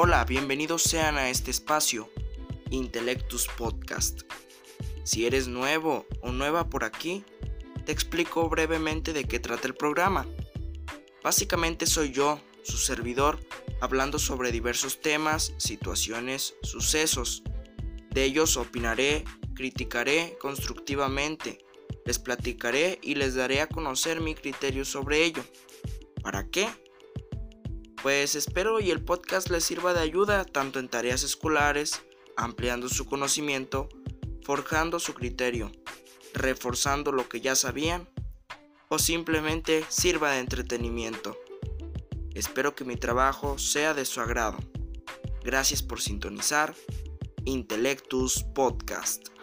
Hola, bienvenidos sean a este espacio, Intellectus Podcast. Si eres nuevo o nueva por aquí, te explico brevemente de qué trata el programa. Básicamente soy yo, su servidor, hablando sobre diversos temas, situaciones, sucesos. De ellos opinaré, criticaré constructivamente, les platicaré y les daré a conocer mi criterio sobre ello. ¿Para qué? Pues espero y el podcast les sirva de ayuda tanto en tareas escolares, ampliando su conocimiento, forjando su criterio, reforzando lo que ya sabían o simplemente sirva de entretenimiento. Espero que mi trabajo sea de su agrado. Gracias por sintonizar Intellectus Podcast.